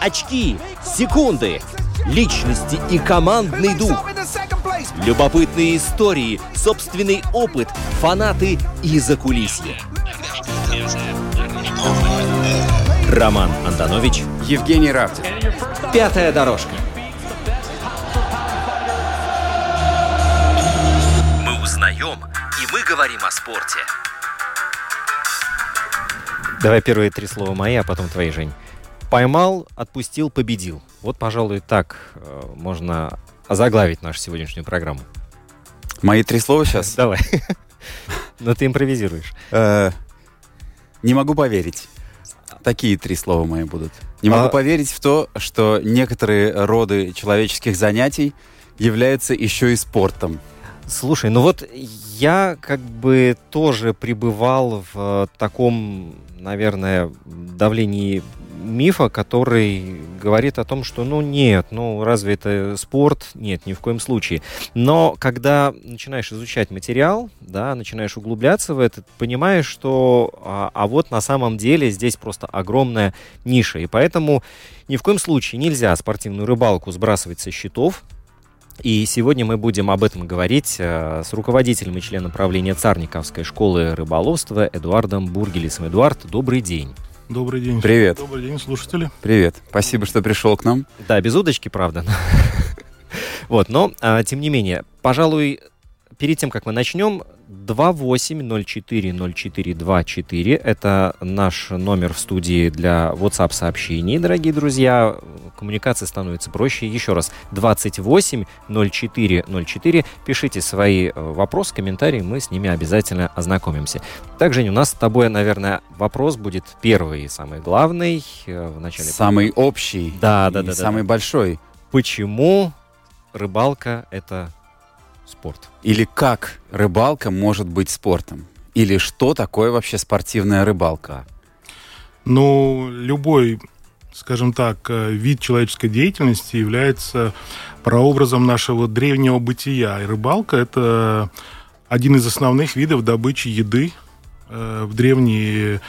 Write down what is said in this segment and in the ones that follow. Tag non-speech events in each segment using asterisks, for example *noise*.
очки, секунды, личности и командный дух. Любопытные истории, собственный опыт, фанаты и закулисье. Роман Антонович, Евгений Равдин. пятая дорожка. «Мы узнаем, и мы говорим о спорте». Давай первые три слова мои, а потом твои, Жень. Поймал, отпустил, победил. Вот, пожалуй, так э, можно озаглавить нашу сегодняшнюю программу. Мои три слова сейчас. *laughs* Давай. Но ты импровизируешь. Э, Не могу поверить. Такие три слова мои будут. Не могу А- поверить в то, что некоторые роды человеческих занятий являются еще и спортом. Слушай, ну вот я как бы тоже пребывал в таком, наверное, давлении мифа, который говорит о том, что ну нет, ну разве это спорт? Нет, ни в коем случае. Но когда начинаешь изучать материал, да, начинаешь углубляться в это, понимаешь, что а, а вот на самом деле здесь просто огромная ниша. И поэтому ни в коем случае нельзя спортивную рыбалку сбрасывать со счетов, и сегодня мы будем об этом говорить э, с руководителем и членом правления Царниковской школы рыболовства Эдуардом Бургелисом. Эдуард, добрый день. Добрый день. Привет. Добрый день, слушатели. Привет. Спасибо, что пришел к нам. Да, без удочки, правда. *laughs* Вот, но, а, тем не менее, пожалуй, перед тем, как мы начнем, 28040424 это наш номер в студии для WhatsApp сообщений, дорогие друзья. Коммуникация становится проще. Еще раз, 280404. Пишите свои э, вопросы, комментарии, мы с ними обязательно ознакомимся. Также, у нас с тобой, наверное, вопрос будет первый и самый главный э, в начале. Самый общий. Да, да, да, да, Самый да. большой. Почему рыбалка это спорт? Или как рыбалка может быть спортом? Или что такое вообще спортивная рыбалка? Ну, любой, скажем так, э, вид человеческой деятельности является прообразом нашего древнего бытия. И рыбалка – это один из основных видов добычи еды. Э, В древние,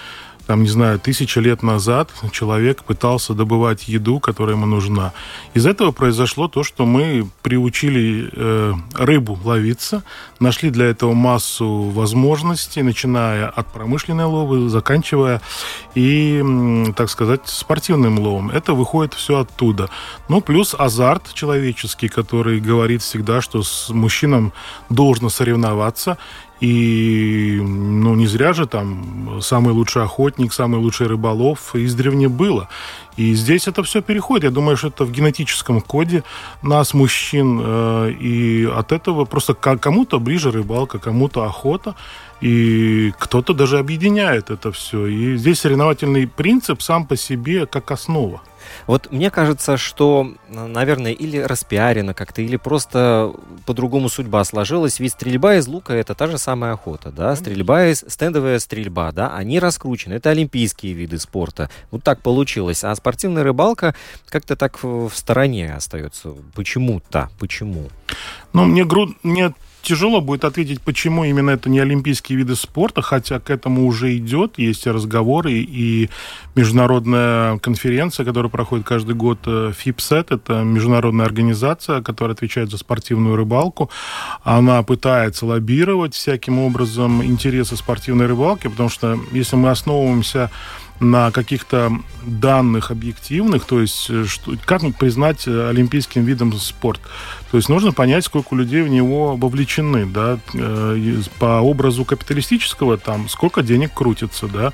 там, не знаю, тысячи лет назад человек пытался добывать еду, которая ему нужна. Из этого произошло то, что мы приучили э, рыбу ловиться, нашли для этого массу возможностей, начиная от промышленной ловы, заканчивая и, так сказать, спортивным ловом. Это выходит все оттуда. Ну, плюс азарт человеческий, который говорит всегда, что с мужчинам должно соревноваться, и, ну, не зря же там самый лучший охотник, самый лучший рыболов издревне было. И здесь это все переходит. Я думаю, что это в генетическом коде нас, мужчин, э, и от этого просто кому-то ближе рыбалка, кому-то охота, и кто-то даже объединяет это все. И здесь соревновательный принцип сам по себе как основа. Вот мне кажется, что, наверное, или распиарено как-то, или просто по-другому судьба сложилась. Ведь стрельба из лука это та же самая охота, да, стрельба из стендовая стрельба, да, они раскручены. Это олимпийские виды спорта. Вот так получилось. А спортивная рыбалка как-то так в в стороне остается. Почему-то. Почему? Ну, мне, гру... мне тяжело будет ответить, почему именно это не олимпийские виды спорта, хотя к этому уже идет, есть разговоры, и международная конференция, которая проходит каждый год, э, ФИПСЕТ, это международная организация, которая отвечает за спортивную рыбалку. Она пытается лоббировать всяким образом интересы спортивной рыбалки, потому что если мы основываемся на каких-то данных объективных, то есть э, что, как признать э, олимпийским видом спорт. То есть нужно понять, сколько людей в него вовлечены, да, э, по образу капиталистического, там, сколько денег крутится, да,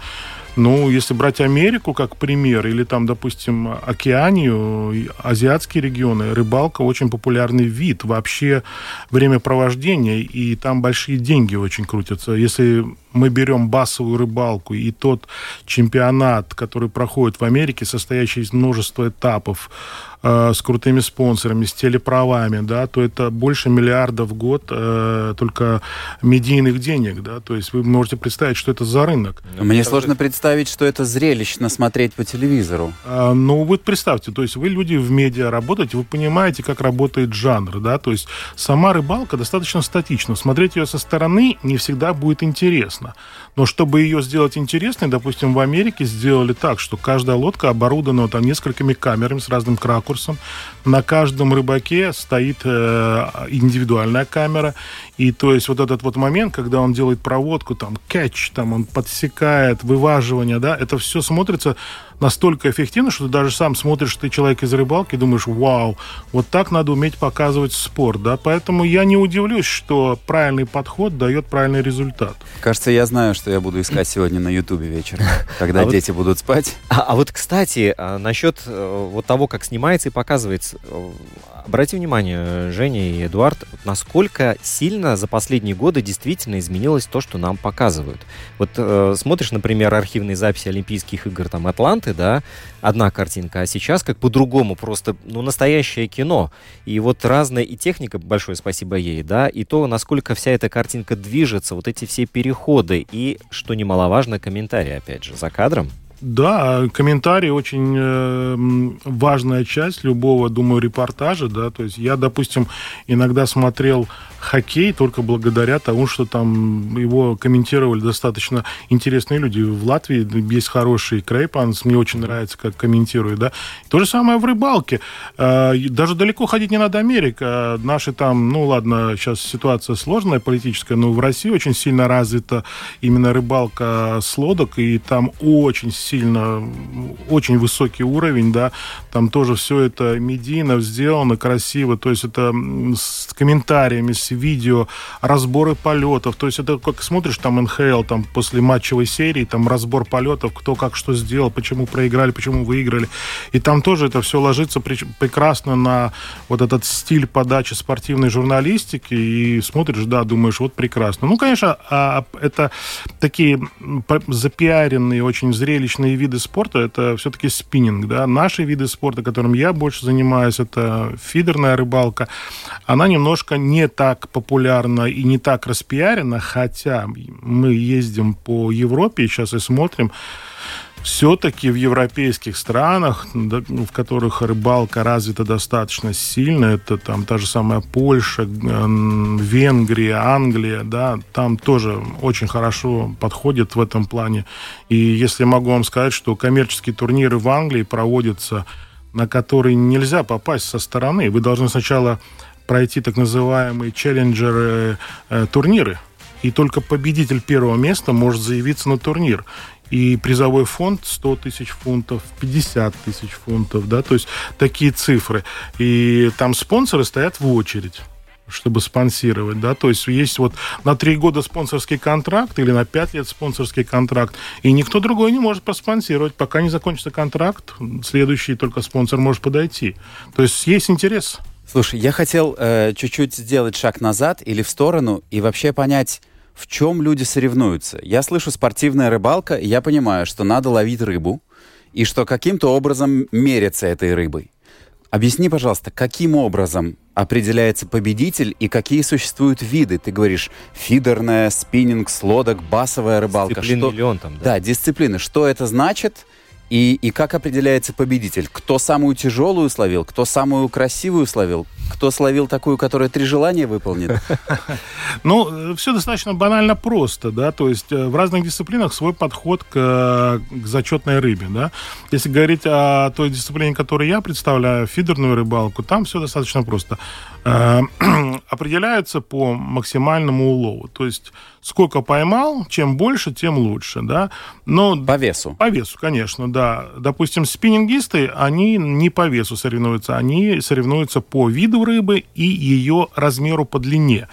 ну, если брать Америку как пример, или там, допустим, Океанию, азиатские регионы, рыбалка очень популярный вид, вообще времяпровождения, и там большие деньги очень крутятся. Если мы берем басовую рыбалку и тот чемпионат, который проходит в Америке, состоящий из множества этапов, э, с крутыми спонсорами, с телеправами, да, то это больше миллиарда в год э, только медийных денег, да, то есть вы можете представить, что это за рынок. Мне сложно представить, что это зрелищно смотреть по телевизору. А, ну, вы представьте, то есть вы люди в медиа работаете, вы понимаете, как работает жанр, да, то есть сама рыбалка достаточно статична. Смотреть ее со стороны не всегда будет интересно. charisma. Но чтобы ее сделать интересной, допустим, в Америке сделали так, что каждая лодка оборудована там несколькими камерами с разным ракурсом. На каждом рыбаке стоит э, индивидуальная камера. И то есть вот этот вот момент, когда он делает проводку, там, кетч, там, он подсекает, вываживание, да, это все смотрится настолько эффективно, что ты даже сам смотришь, ты человек из рыбалки, думаешь, вау, вот так надо уметь показывать спорт, да, поэтому я не удивлюсь, что правильный подход дает правильный результат. Кажется, я знаю, что я буду искать сегодня на Ютубе вечером, *laughs* когда а дети вот, будут спать. А, а вот, кстати, а, насчет э, вот того, как снимается и показывается, э, обрати внимание, Женя и Эдуард, насколько сильно за последние годы действительно изменилось то, что нам показывают. Вот э, смотришь, например, архивные записи Олимпийских игр там Атланты, да, одна картинка, а сейчас как по-другому, просто, ну, настоящее кино. И вот разная и техника, большое спасибо ей, да, и то, насколько вся эта картинка движется, вот эти все переходы, и, что немаловажно, комментарии, опять же, за кадром. Да, комментарий очень э, важная часть любого, думаю, репортажа, да, то есть я, допустим, иногда смотрел хоккей только благодаря тому, что там его комментировали достаточно интересные люди. В Латвии есть хороший Крейпанс, мне очень нравится, как комментирует, да. То же самое в рыбалке. А, даже далеко ходить не надо Америка. Наши там, ну ладно, сейчас ситуация сложная политическая, но в России очень сильно развита именно рыбалка с лодок, и там очень сильно, очень высокий уровень, да, там тоже все это медийно сделано, красиво, то есть это с комментариями, с видео, разборы полетов. То есть это как смотришь там НХЛ, там после матчевой серии, там разбор полетов, кто как что сделал, почему проиграли, почему выиграли. И там тоже это все ложится прекрасно на вот этот стиль подачи спортивной журналистики. И смотришь, да, думаешь, вот прекрасно. Ну, конечно, а, это такие запиаренные, очень зрелищные виды спорта, это все-таки спиннинг, да. Наши виды спорта, которым я больше занимаюсь, это фидерная рыбалка. Она немножко не так так популярна и не так распиарена, хотя мы ездим по Европе сейчас и смотрим, все-таки в европейских странах, в которых рыбалка развита достаточно сильно, это там та же самая Польша, Венгрия, Англия, да, там тоже очень хорошо подходит в этом плане. И если могу вам сказать, что коммерческие турниры в Англии проводятся, на которые нельзя попасть со стороны. Вы должны сначала пройти так называемые челленджеры э, турниры. И только победитель первого места может заявиться на турнир. И призовой фонд 100 тысяч фунтов, 50 тысяч фунтов, да, то есть такие цифры. И там спонсоры стоят в очередь чтобы спонсировать, да, то есть есть вот на три года спонсорский контракт или на пять лет спонсорский контракт, и никто другой не может проспонсировать, пока не закончится контракт, следующий только спонсор может подойти. То есть есть интерес. Слушай, я хотел э, чуть-чуть сделать шаг назад или в сторону и вообще понять, в чем люди соревнуются. Я слышу спортивная рыбалка, и я понимаю, что надо ловить рыбу, и что каким-то образом мериться этой рыбой. Объясни, пожалуйста, каким образом определяется победитель и какие существуют виды? Ты говоришь фидерная, спиннинг, лодок, басовая рыбалка. Дисциплин что... миллион там, да? Да, дисциплины. Что это значит? И, и как определяется победитель? Кто самую тяжелую словил, кто самую красивую словил, кто словил такую, которая три желания выполнит? *laughs* Ну, все достаточно банально просто, да, то есть э, в разных дисциплинах свой подход к, к зачетной рыбе, да. Если говорить о той дисциплине, которую я представляю, фидерную рыбалку, там все достаточно просто. Э, *clears throat* определяются по максимальному улову, то есть сколько поймал, чем больше, тем лучше, да. Но по весу. По весу, конечно, да. Допустим, спиннингисты, они не по весу соревнуются, они соревнуются по виду рыбы и ее размеру по длине.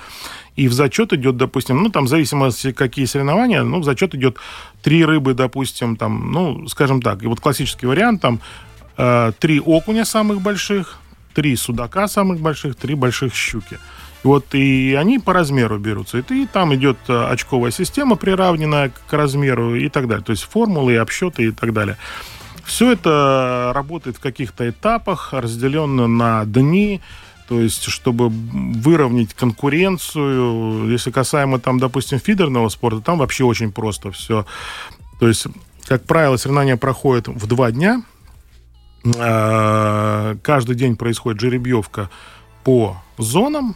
И в зачет идет, допустим, ну, там, в зависимости, какие соревнования, ну, в зачет идет три рыбы, допустим, там, ну, скажем так, и вот классический вариант, там, э, три окуня самых больших, три судака самых больших, три больших щуки. Вот и они по размеру берутся. И там идет э, очковая система, приравненная к размеру и так далее. То есть формулы, обсчеты и так далее. Все это работает в каких-то этапах, разделенно на дни, то есть, чтобы выровнять конкуренцию, если касаемо там, допустим, фидерного спорта, там вообще очень просто все. То есть, как правило, соревнования проходят в два дня. А, каждый день происходит жеребьевка по зонам.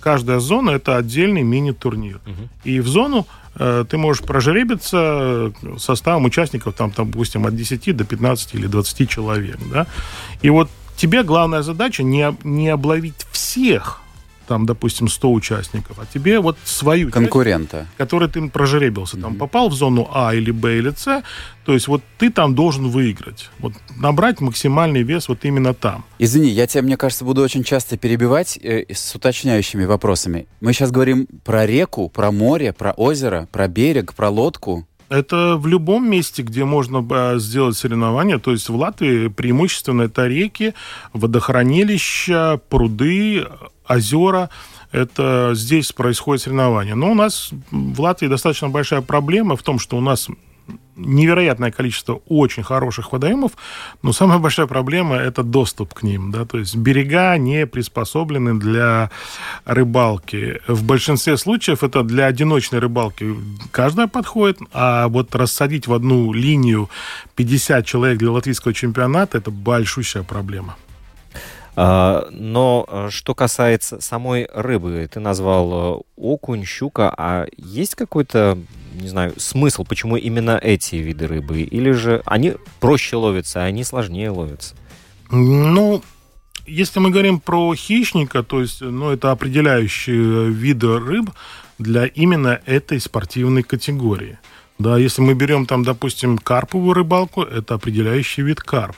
Каждая зона это отдельный мини-турнир. Угу. И в зону э, ты можешь прожеребиться составом участников, там, там, допустим, от 10 до 15 или 20 человек. Да? И вот тебе главная задача не, не обловить всех, там, допустим, 100 участников, а тебе вот свою конкурента, часть, который ты прожеребился, mm-hmm. там попал в зону А или Б или С, то есть вот ты там должен выиграть, вот набрать максимальный вес вот именно там. Извини, я тебя, мне кажется, буду очень часто перебивать э, с уточняющими вопросами. Мы сейчас говорим про реку, про море, про озеро, про берег, про лодку. Это в любом месте, где можно э, сделать соревнования. То есть в Латвии преимущественно это реки, водохранилища, пруды, озера. Это здесь происходит соревнование. Но у нас в Латвии достаточно большая проблема в том, что у нас невероятное количество очень хороших водоемов, но самая большая проблема – это доступ к ним. Да? То есть берега не приспособлены для рыбалки. В большинстве случаев это для одиночной рыбалки каждая подходит, а вот рассадить в одну линию 50 человек для латвийского чемпионата – это большущая проблема. А, но э, что касается самой рыбы, ты назвал э, окунь, щука, а есть какой-то не знаю, смысл, почему именно эти виды рыбы? Или же они проще ловятся, а они сложнее ловятся? Ну, если мы говорим про хищника, то есть, ну, это определяющие виды рыб для именно этой спортивной категории. Да, если мы берем там, допустим, карповую рыбалку, это определяющий вид карп.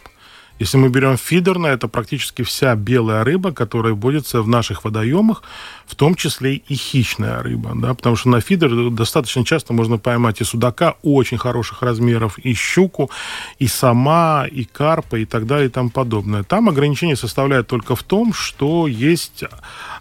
Если мы берем фидерное, это практически вся белая рыба, которая водится в наших водоемах, в том числе и хищная рыба, да, потому что на фидер достаточно часто можно поймать и судака очень хороших размеров, и щуку, и сама, и карпа, и так далее, и тому подобное. Там ограничение составляет только в том, что есть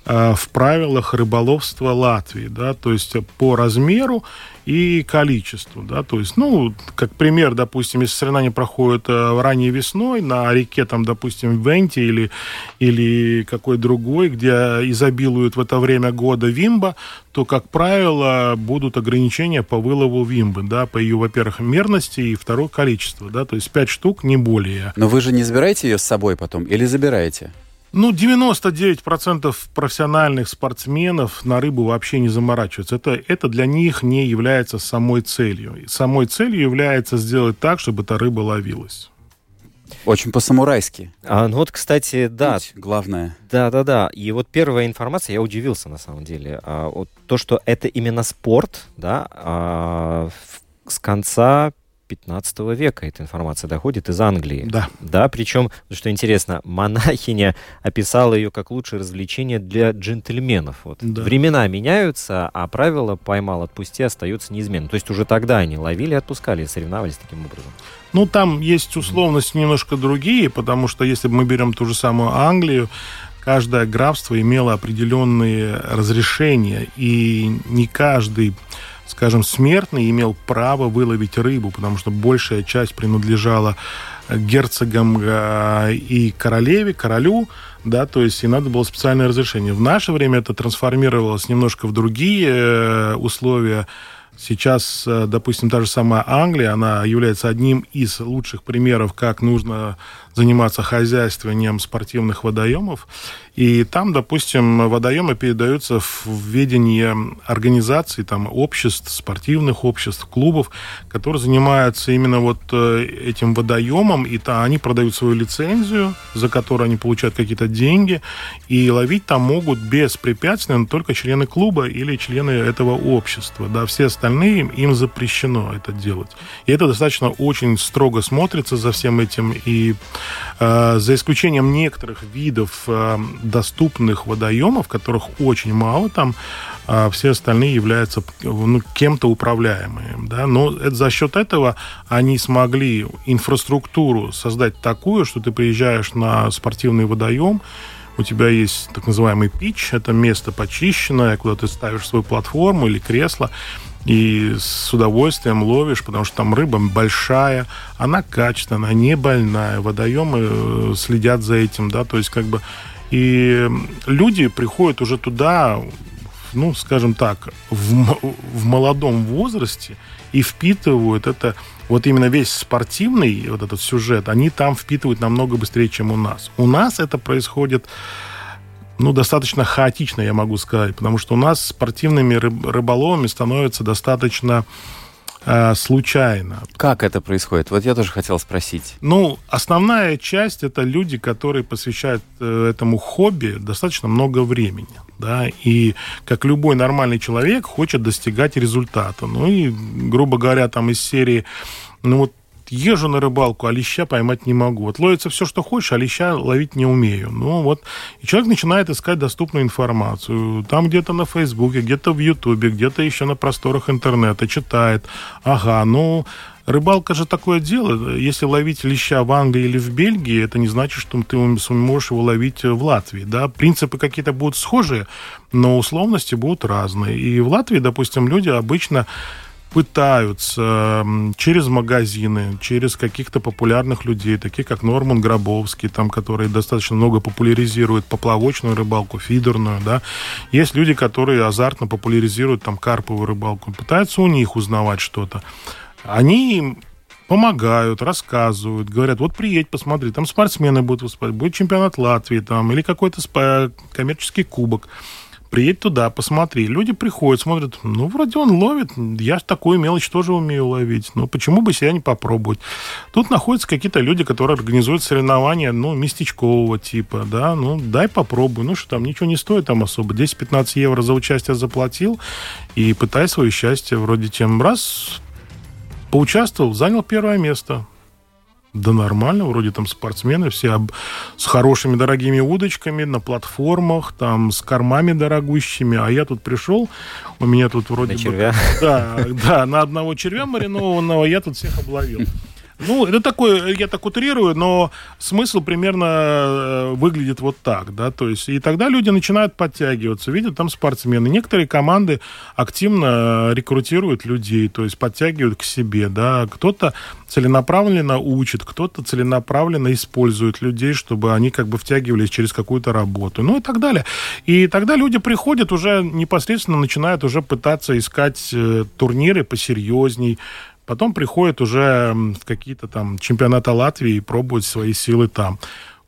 э, в правилах рыболовства Латвии, да, то есть по размеру и количеству, да, то есть, ну, как пример, допустим, если соревнования проходят э, ранней весной на реке, там, допустим, Венти или, или какой другой, где изобилуют в это время года вимба, то, как правило, будут ограничения по вылову вимбы, да, по ее, во-первых, мерности и второе количество, да, то есть 5 штук, не более. Но вы же не забираете ее с собой потом или забираете? Ну, 99% профессиональных спортсменов на рыбу вообще не заморачиваются. Это, это для них не является самой целью. И самой целью является сделать так, чтобы эта рыба ловилась. Очень по-самурайски. А, ну вот, кстати, да. Путь главное. Да, да, да. И вот первая информация, я удивился на самом деле. А, вот то, что это именно спорт, да, а, с конца 15 века эта информация доходит из Англии. Да. Да, причем, что интересно, монахиня описала ее как лучшее развлечение для джентльменов. Вот. Да. Времена меняются, а правила «поймал, отпусти» остаются неизменным. То есть уже тогда они ловили, отпускали, соревновались таким образом. Ну, там есть условности немножко другие, потому что если мы берем ту же самую Англию, каждое графство имело определенные разрешения, и не каждый скажем, смертный имел право выловить рыбу, потому что большая часть принадлежала герцогам э, и королеве, королю, да, то есть и надо было специальное разрешение. В наше время это трансформировалось немножко в другие э, условия. Сейчас, э, допустим, та же самая Англия, она является одним из лучших примеров, как нужно заниматься хозяйствованием спортивных водоемов. И там, допустим, водоемы передаются в ведение организаций, там, обществ, спортивных обществ, клубов, которые занимаются именно вот э, этим водоемом, и то они продают свою лицензию, за которую они получают какие-то деньги, и ловить там могут беспрепятственно только члены клуба или члены этого общества. Да, все остальные им запрещено это делать. И это достаточно очень строго смотрится за всем этим, и за исключением некоторых видов э, доступных водоемов, которых очень мало там, а все остальные являются ну, кем-то управляемые. Да? Но это, за счет этого они смогли инфраструктуру создать такую, что ты приезжаешь на спортивный водоем, у тебя есть так называемый пич, это место почищенное, куда ты ставишь свою платформу или кресло, и с удовольствием ловишь, потому что там рыба большая, она качественная, не больная, водоемы э, следят за этим, да, то есть как бы и люди приходят уже туда, ну, скажем так, в, в молодом возрасте и впитывают это, вот именно весь спортивный вот этот сюжет, они там впитывают намного быстрее, чем у нас. У нас это происходит ну, достаточно хаотично, я могу сказать, потому что у нас спортивными рыб, рыболовами становится достаточно э, случайно. Как это происходит? Вот я тоже хотел спросить. Ну, основная часть это люди, которые посвящают э, этому хобби достаточно много времени. Да, и как любой нормальный человек хочет достигать результата. Ну и, грубо говоря, там из серии, ну вот езжу на рыбалку, а леща поймать не могу. Вот ловится все, что хочешь, а леща ловить не умею. Ну вот, и человек начинает искать доступную информацию. Там где-то на Фейсбуке, где-то в Ютубе, где-то еще на просторах интернета читает. Ага, ну, Рыбалка же такое дело. Если ловить леща в Англии или в Бельгии, это не значит, что ты сможешь его ловить в Латвии. Да? Принципы какие-то будут схожие, но условности будут разные. И в Латвии, допустим, люди обычно пытаются через магазины, через каких-то популярных людей, таких как Норман Гробовский, там, которые достаточно много популяризируют поплавочную рыбалку, фидерную, да. Есть люди, которые азартно популяризируют там карповую рыбалку, пытаются у них узнавать что-то. Они помогают, рассказывают, говорят, вот приедь, посмотри, там спортсмены будут выступать, будет чемпионат Латвии там, или какой-то коммерческий кубок приедь туда, посмотри. Люди приходят, смотрят, ну, вроде он ловит, я такую мелочь тоже умею ловить, ну, почему бы себя не попробовать? Тут находятся какие-то люди, которые организуют соревнования, ну, местечкового типа, да, ну, дай попробуй, ну, что там, ничего не стоит там особо, 10-15 евро за участие заплатил, и пытай свое счастье, вроде тем раз поучаствовал, занял первое место. Да нормально, вроде там спортсмены все об... с хорошими дорогими удочками на платформах, там с кормами дорогущими, а я тут пришел, у меня тут вроде на бы... червя? Да, да, на одного червя маринованного я тут всех обловил. Ну, это такое, я так утрирую, но смысл примерно э, выглядит вот так, да, то есть, и тогда люди начинают подтягиваться, видят там спортсмены. Некоторые команды активно рекрутируют людей, то есть подтягивают к себе, да, кто-то целенаправленно учит, кто-то целенаправленно использует людей, чтобы они как бы втягивались через какую-то работу, ну и так далее. И тогда люди приходят уже непосредственно начинают уже пытаться искать э, турниры посерьезней, Потом приходят уже какие-то там чемпионаты Латвии и пробуют свои силы там.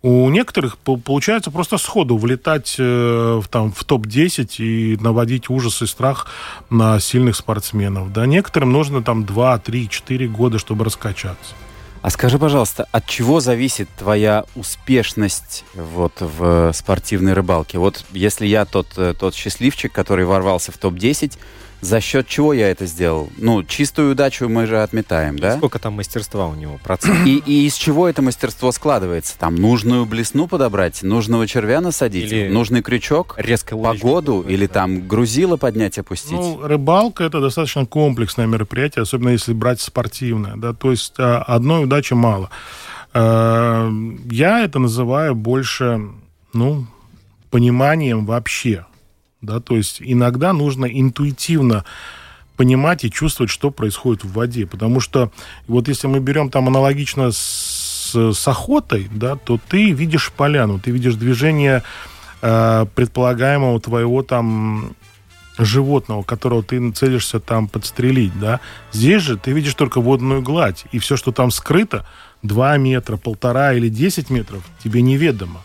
У некоторых получается просто сходу влетать э, в, там, в топ-10 и наводить ужас и страх на сильных спортсменов. Да, некоторым нужно там 2, 3, 4 года, чтобы раскачаться. А скажи, пожалуйста, от чего зависит твоя успешность вот в спортивной рыбалке? Вот если я тот, э, тот счастливчик, который ворвался в топ-10, за счет чего я это сделал? Ну, чистую удачу мы же отметаем, да? Сколько там мастерства у него? Процент? И, и из чего это мастерство складывается? Там нужную блесну подобрать, нужного червя насадить, Или нужный крючок, резко погоду, или да. там грузило поднять, опустить? Ну, рыбалка это достаточно комплексное мероприятие, особенно если брать спортивное, да, то есть а, одной удачи мало. А, я это называю больше, ну, пониманием вообще да, то есть иногда нужно интуитивно понимать и чувствовать, что происходит в воде, потому что вот если мы берем там аналогично с, с охотой, да, то ты видишь поляну, ты видишь движение э, предполагаемого твоего там животного, которого ты целишься там подстрелить, да. Здесь же ты видишь только водную гладь, и все, что там скрыто, 2 метра, полтора или 10 метров, тебе неведомо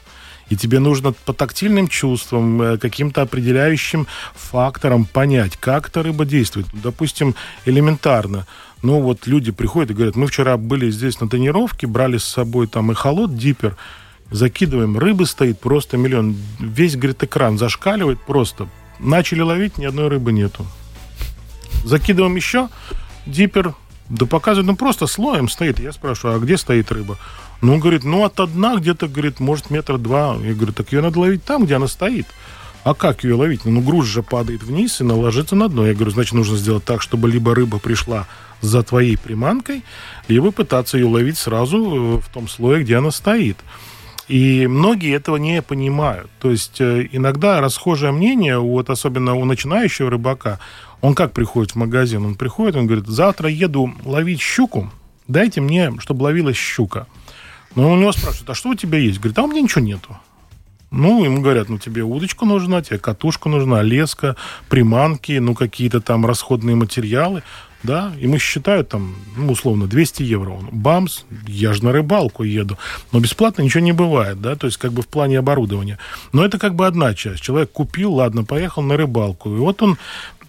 и тебе нужно по тактильным чувствам, э, каким-то определяющим факторам понять, как эта рыба действует. Допустим, элементарно. Ну вот люди приходят и говорят, мы вчера были здесь на тренировке, брали с собой там эхолот, диппер, закидываем, рыбы стоит просто миллион. Весь, говорит, экран зашкаливает просто. Начали ловить, ни одной рыбы нету. Закидываем еще, диппер, да показывает, ну просто слоем стоит. Я спрашиваю, а где стоит рыба? Ну, он говорит, ну, от одна где-то, говорит, может, метра два. Я говорю, так ее надо ловить там, где она стоит. А как ее ловить? Ну, груз же падает вниз и наложится на дно. Я говорю, значит, нужно сделать так, чтобы либо рыба пришла за твоей приманкой, либо пытаться ее ловить сразу э, в том слое, где она стоит. И многие этого не понимают. То есть э, иногда расхожее мнение, вот особенно у начинающего рыбака, он как приходит в магазин? Он приходит, он говорит, завтра еду ловить щуку, дайте мне, чтобы ловилась щука. Но у него спрашивают, а что у тебя есть? Говорит, а у меня ничего нету. Ну, ему говорят, ну, тебе удочка нужна, тебе катушка нужна, леска, приманки, ну, какие-то там расходные материалы да, и мы считают там, ну, условно, 200 евро. Он, бамс, я же на рыбалку еду. Но бесплатно ничего не бывает, да, то есть как бы в плане оборудования. Но это как бы одна часть. Человек купил, ладно, поехал на рыбалку. И вот он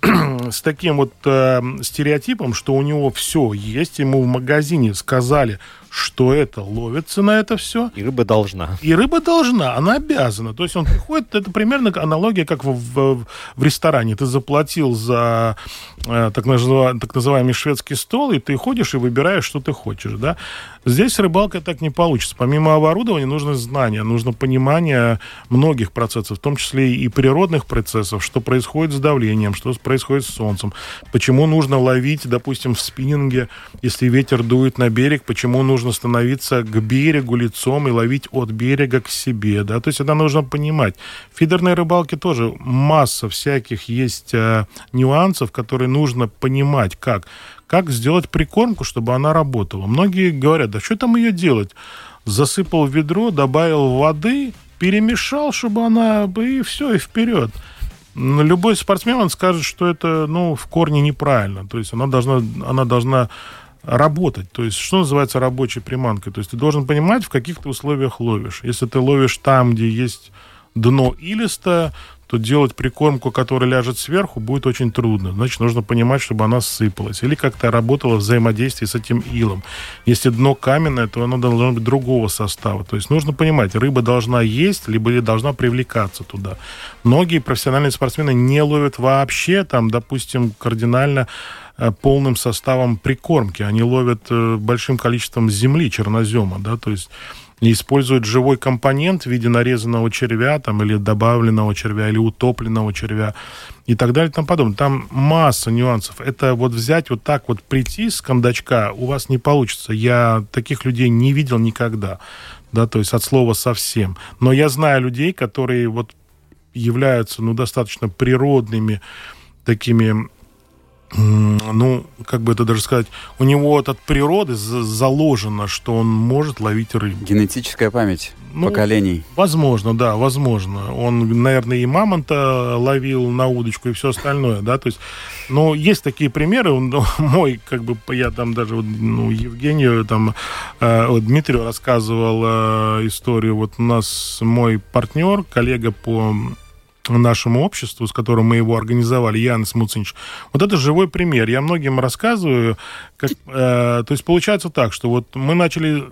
*clears throat* с таким вот э, стереотипом, что у него все есть, ему в магазине сказали, что это ловится на это все. И рыба должна. И рыба должна, она обязана. То есть он приходит, это примерно аналогия, как в, в, в ресторане. Ты заплатил за э, так, называ, так называемый шведский стол, и ты ходишь и выбираешь, что ты хочешь. Да? Здесь рыбалка так не получится. Помимо оборудования нужно знание, нужно понимание многих процессов, в том числе и природных процессов, что происходит с давлением, что происходит с солнцем, почему нужно ловить, допустим, в спиннинге, если ветер дует на берег, почему нужно становиться к берегу лицом и ловить от берега к себе. Да? То есть это нужно понимать. В фидерной рыбалке тоже масса всяких есть э, нюансов, которые нужно понимать, как как сделать прикормку, чтобы она работала. Многие говорят, да что там ее делать? Засыпал ведро, добавил воды, перемешал, чтобы она... И все, и вперед. Любой спортсмен, он скажет, что это, ну, в корне неправильно. То есть она должна, она должна работать. То есть, что называется рабочей приманкой? То есть, ты должен понимать, в каких ты условиях ловишь. Если ты ловишь там, где есть дно илистое, то делать прикормку, которая ляжет сверху, будет очень трудно. Значит, нужно понимать, чтобы она сыпалась. Или как-то работала взаимодействие с этим илом. Если дно каменное, то оно должно быть другого состава. То есть нужно понимать, рыба должна есть, либо должна привлекаться туда. Многие профессиональные спортсмены не ловят вообще, там, допустим, кардинально полным составом прикормки. Они ловят э, большим количеством земли, чернозема, да, то есть используют живой компонент в виде нарезанного червя там, или добавленного червя, или утопленного червя и так далее и тому подобное. Там масса нюансов. Это вот взять вот так вот прийти с кондачка у вас не получится. Я таких людей не видел никогда. Да, то есть от слова совсем. Но я знаю людей, которые вот являются ну, достаточно природными такими ну, как бы это даже сказать, у него от природы заложено, что он может ловить рыбу. Генетическая память ну, поколений. Возможно, да, возможно. Он, наверное, и мамонта ловил на удочку и все остальное, да, то есть, но есть такие примеры, ну, *laughs* мой, как бы, я там даже, ну, Евгению, там, э, Дмитрию рассказывал э, историю, вот у нас мой партнер, коллега по нашему обществу, с которым мы его организовали, Янис Муцинч. Вот это живой пример. Я многим рассказываю. Как, э, то есть получается так, что вот мы начали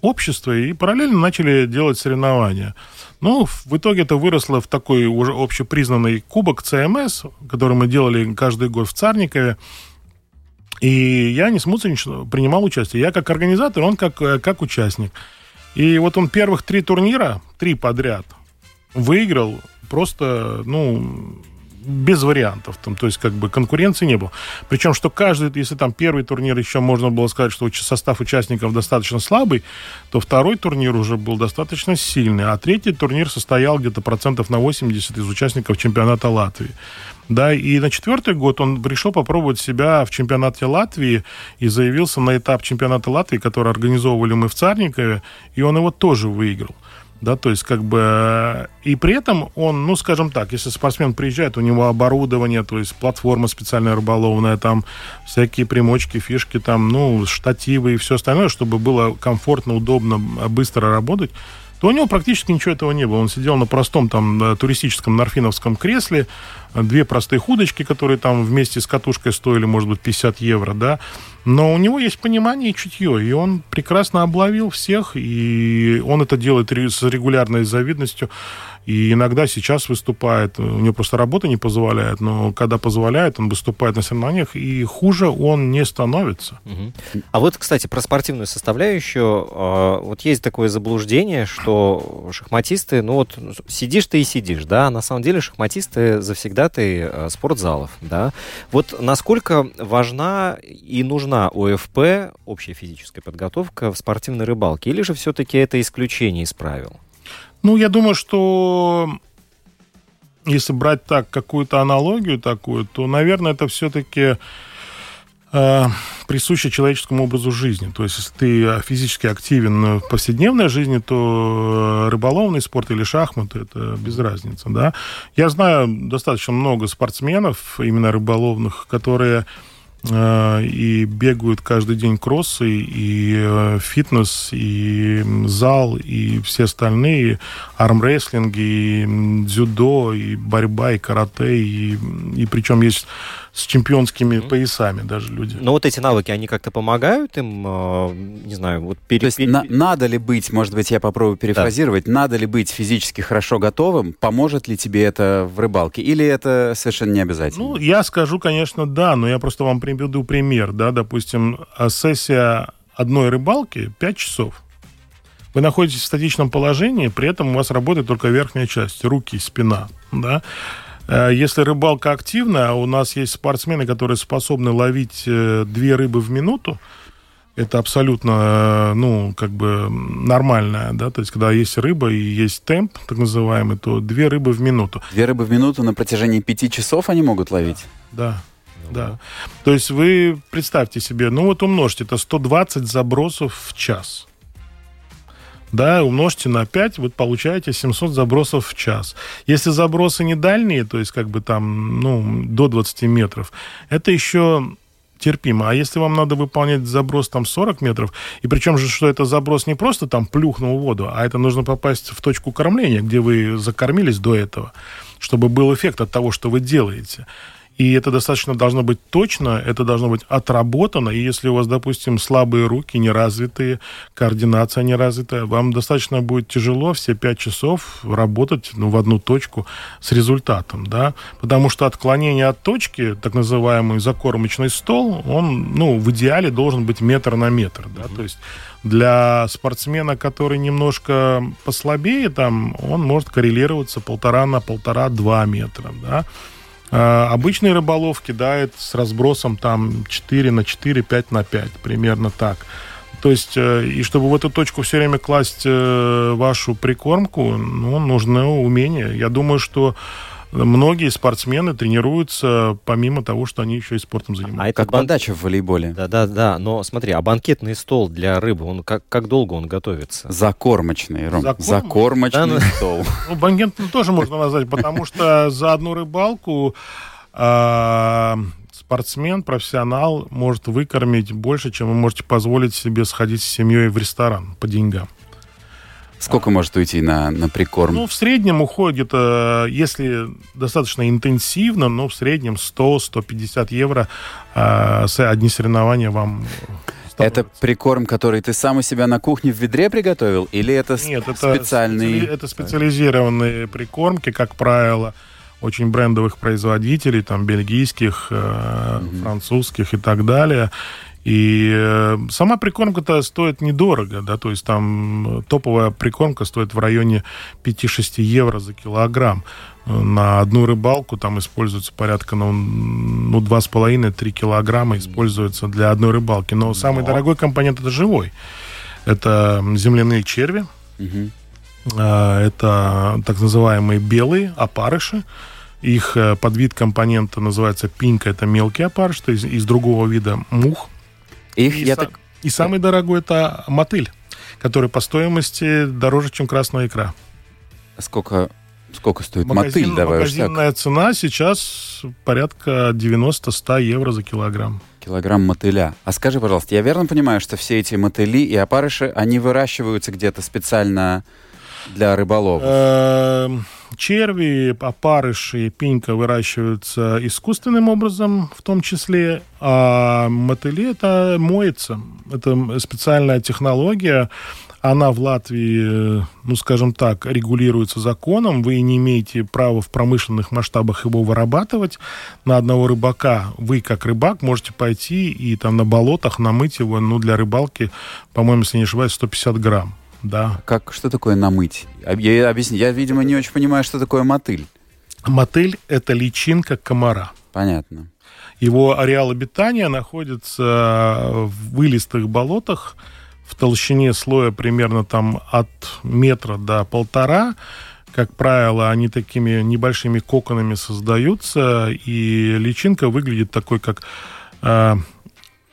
общество и параллельно начали делать соревнования. Ну, в итоге это выросло в такой уже общепризнанный кубок ЦМС, который мы делали каждый год в Царникове. И я, не Муцинич, принимал участие. Я как организатор, он как, э, как участник. И вот он первых три турнира, три подряд, выиграл просто, ну, без вариантов. Там, то есть, как бы конкуренции не было. Причем, что каждый, если там первый турнир еще можно было сказать, что состав участников достаточно слабый, то второй турнир уже был достаточно сильный, а третий турнир состоял где-то процентов на 80 из участников чемпионата Латвии. Да, и на четвертый год он пришел попробовать себя в чемпионате Латвии и заявился на этап чемпионата Латвии, который организовывали мы в Царникове, и он его тоже выиграл да, то есть как бы и при этом он, ну, скажем так, если спортсмен приезжает, у него оборудование, то есть платформа специальная рыболовная, там всякие примочки, фишки, там, ну, штативы и все остальное, чтобы было комфортно, удобно, быстро работать, то у него практически ничего этого не было. Он сидел на простом там туристическом норфиновском кресле, две простые удочки, которые там вместе с катушкой стоили, может быть, 50 евро, да, но у него есть понимание и чутье, и он прекрасно обловил всех, и он это делает с регулярной завидностью. И иногда сейчас выступает, у него просто работа не позволяет, но когда позволяет, он выступает на соревнованиях, и хуже он не становится. А вот, кстати, про спортивную составляющую. А, вот есть такое заблуждение, что шахматисты, ну вот сидишь ты и сидишь, да, на самом деле шахматисты завсегда ты э, спортзалов, да. Вот насколько важна и нужна ОФП, общая физическая подготовка в спортивной рыбалке, или же все-таки это исключение из правил? Ну, я думаю, что если брать так какую-то аналогию такую, то, наверное, это все-таки э, присуще человеческому образу жизни. То есть, если ты физически активен в повседневной жизни, то рыболовный спорт или шахматы это без разницы. Да? Я знаю достаточно много спортсменов, именно рыболовных, которые э, и бегают каждый день кроссы, и э, фитнес, и зал, и все остальные, армрестлинги, и дзюдо, и борьба, и карате, и, и причем есть с чемпионскими mm-hmm. поясами даже люди. Но вот эти навыки, они как-то помогают им, э, не знаю, вот пере... То есть на, надо ли быть, может быть, я попробую перефразировать, да. надо ли быть физически хорошо готовым, поможет ли тебе это в рыбалке, или это совершенно не обязательно? Ну, я скажу, конечно, да, но я просто вам приведу пример, да, допустим, сессия одной рыбалки 5 часов. Вы находитесь в статичном положении, при этом у вас работает только верхняя часть, руки, спина, да. Э, если рыбалка активная, а у нас есть спортсмены, которые способны ловить э, две рыбы в минуту, это абсолютно, э, ну, как бы нормальное, да, то есть когда есть рыба и есть темп, так называемый, то две рыбы в минуту. Две рыбы в минуту на протяжении пяти часов они могут ловить? Да, да. да. То есть вы представьте себе, ну вот умножьте, это 120 забросов в час да, умножьте на 5, вы получаете 700 забросов в час. Если забросы не дальние, то есть как бы там, ну, до 20 метров, это еще терпимо. А если вам надо выполнять заброс там 40 метров, и причем же, что это заброс не просто там плюхнул в воду, а это нужно попасть в точку кормления, где вы закормились до этого, чтобы был эффект от того, что вы делаете. И это достаточно должно быть точно, это должно быть отработано. И если у вас, допустим, слабые руки, неразвитые, координация неразвитая, вам достаточно будет тяжело все пять часов работать ну, в одну точку с результатом. Да? Потому что отклонение от точки, так называемый закормочный стол, он ну, в идеале должен быть метр на метр. Да? То есть для спортсмена, который немножко послабее, там, он может коррелироваться полтора на полтора-два метра. Да? А, обычные рыболовки, да, это с разбросом там 4 на 4, 5 на 5, примерно так. То есть, э, и чтобы в эту точку все время класть э, вашу прикормку, ну, нужно умение. Я думаю, что многие спортсмены тренируются помимо того, что они еще и спортом занимаются. А это как бан... бандача в волейболе. Да, да, да. Но смотри, а банкетный стол для рыбы, он как, как долго он готовится? Закормочный, Ром. Закорм... Закормочный да, ну... стол. *laughs* Ну, банкетный тоже можно назвать, потому что за одну рыбалку а, спортсмен, профессионал может выкормить больше, чем вы можете позволить себе сходить с семьей в ресторан по деньгам. Сколько может уйти на, на прикорм? Ну, в среднем уходит где-то, если достаточно интенсивно, но в среднем 100-150 евро э, одни соревнования вам это прикорм, который ты сам у себя на кухне в ведре приготовил? Или это Нет, специальный... это, это специализированные прикормки, как правило, очень брендовых производителей, там, бельгийских, э, mm-hmm. французских и так далее. И э, сама прикормка-то стоит недорого, да, то есть там топовая прикормка стоит в районе 5-6 евро за килограмм. На одну рыбалку там используется порядка, ну, ну 2,5-3 килограмма используется для одной рыбалки. Но самый дорогой компонент это живой. Это земляные черви, угу. это так называемые белые опарыши, их э, подвид компонента называется пинка, это мелкий опарыш, то есть из другого вида мух, их, и, я так... и самый дорогой это мотыль, который по стоимости дороже, чем красная икра. Сколько, сколько стоит Магазин, мотыль? Давай магазинная цена сейчас порядка 90-100 евро за килограмм. Килограмм мотыля. А скажи, пожалуйста, я верно понимаю, что все эти мотыли и опарыши, они выращиваются где-то специально для рыболова? Черви, опарыши, пенька выращиваются искусственным образом, в том числе, а мотыли это моется. Это специальная технология, она в Латвии, ну, скажем так, регулируется законом. Вы не имеете права в промышленных масштабах его вырабатывать. На одного рыбака вы, как рыбак, можете пойти и там на болотах намыть его, ну, для рыбалки, по-моему, если не ошибаюсь, 150 грамм. Да. Как, что такое намыть? Об- Я объясню. Я, видимо, не очень понимаю, что такое мотыль. Мотыль – это личинка комара. Понятно. Его ареал обитания находится в вылистых болотах в толщине слоя примерно там от метра до полтора. Как правило, они такими небольшими коконами создаются, и личинка выглядит такой, как э,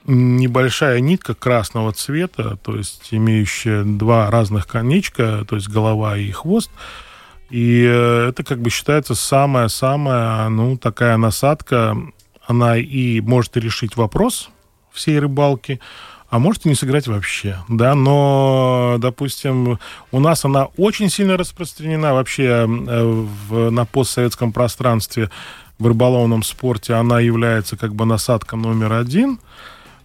небольшая нитка красного цвета, то есть имеющая два разных конечка, то есть голова и хвост. И э, это как бы считается самая-самая, ну, такая насадка. Она и может решить вопрос всей рыбалки, а может и не сыграть вообще, да, но, допустим, у нас она очень сильно распространена вообще э, в, на постсоветском пространстве, в рыболовном спорте она является как бы насадка номер один,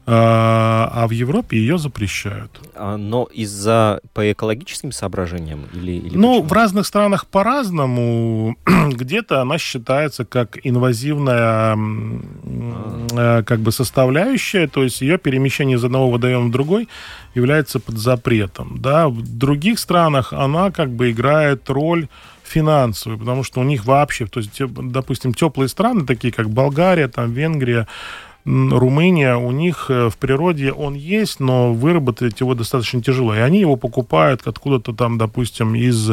а а в Европе ее запрещают. А, но из-за по экологическим соображениям или, или Ну, почему? в разных странах по-разному. *clears throat* Где-то она считается как инвазивная м, э, как бы составляющая, то есть ее перемещение из одного водоема в другой является под запретом. Да? В других странах она как бы играет роль финансовую, потому что у них вообще, то есть, допустим, теплые страны, такие как Болгария, там, Венгрия, Румыния, у них э, в природе он есть, но выработать его достаточно тяжело. И они его покупают откуда-то там, допустим, из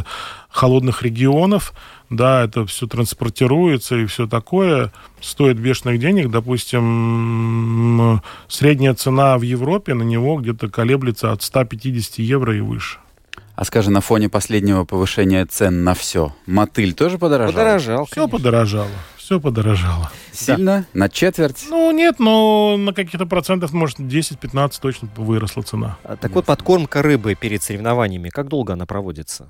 холодных регионов, да, это все транспортируется и все такое, стоит бешеных денег. Допустим, средняя цена в Европе на него где-то колеблется от 150 евро и выше. А скажи, на фоне последнего повышения цен на все, мотыль тоже подорожал? подорожал. Все конечно. подорожало, все подорожало. Сильно? На четверть? Ну, нет, но на каких-то процентов, может, 10-15 точно выросла цена. А, Так вот, подкормка рыбы перед соревнованиями, как долго она проводится?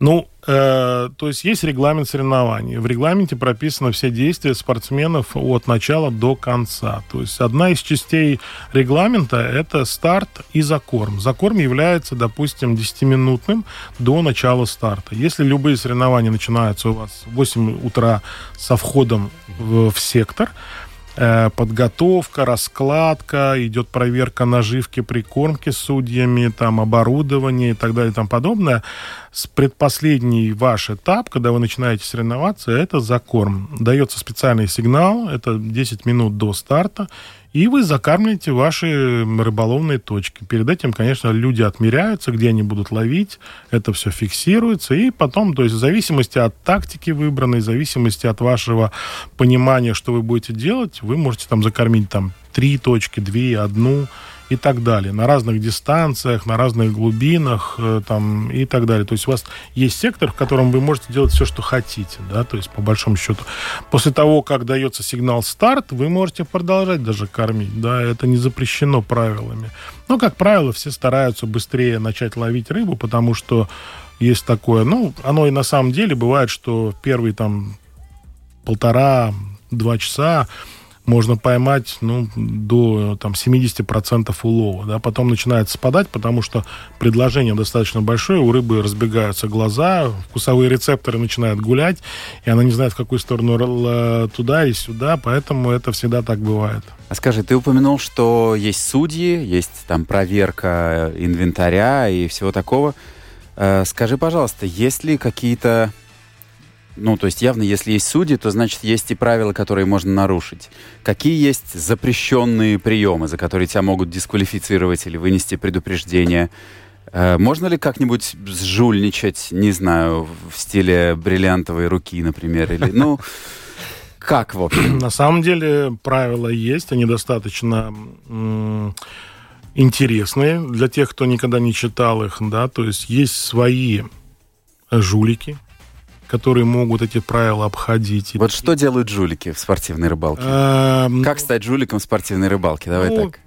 Ну, э, то есть есть регламент соревнований. В регламенте прописаны все действия спортсменов от начала до конца. То есть одна из частей регламента – это старт и закорм. Закорм является, допустим, 10-минутным до начала старта. Если любые соревнования начинаются у вас в 8 утра со входом в, в сектор, подготовка, раскладка, идет проверка наживки, прикормки судьями, там, оборудование и так далее и тому подобное. С предпоследний ваш этап, когда вы начинаете соревноваться, это закорм. Дается специальный сигнал, это 10 минут до старта, и вы закармливаете ваши рыболовные точки. Перед этим, конечно, люди отмеряются, где они будут ловить, это все фиксируется, и потом, то есть в зависимости от тактики выбранной, в зависимости от вашего понимания, что вы будете делать, вы можете там закормить там три точки, две, одну и так далее. На разных дистанциях, на разных глубинах э, там, и так далее. То есть у вас есть сектор, в котором вы можете делать все, что хотите, да, то есть по большому счету. После того, как дается сигнал старт, вы можете продолжать даже кормить, да, это не запрещено правилами. Но, как правило, все стараются быстрее начать ловить рыбу, потому что есть такое, ну, оно и на самом деле бывает, что первые там полтора-два часа можно поймать ну, до там, 70% улова. Да? Потом начинает спадать, потому что предложение достаточно большое, у рыбы разбегаются глаза, вкусовые рецепторы начинают гулять, и она не знает, в какую сторону туда и сюда, поэтому это всегда так бывает. А скажи, ты упомянул, что есть судьи, есть там проверка инвентаря и всего такого. Э, скажи, пожалуйста, есть ли какие-то... Ну, то есть явно, если есть судьи, то значит есть и правила, которые можно нарушить. Какие есть запрещенные приемы, за которые тебя могут дисквалифицировать или вынести предупреждение? Э, Можно ли как-нибудь сжульничать, не знаю, в стиле бриллиантовой руки, например, или, ну, *laughs* как, в общем? На самом деле правила есть, они достаточно интересные для тех, кто никогда не читал их, да, то есть есть свои жулики, которые могут эти правила обходить. Вот что делают жулики в спортивной рыбалке? Эм, Как стать жуликом в спортивной рыбалке? Давай ну, так.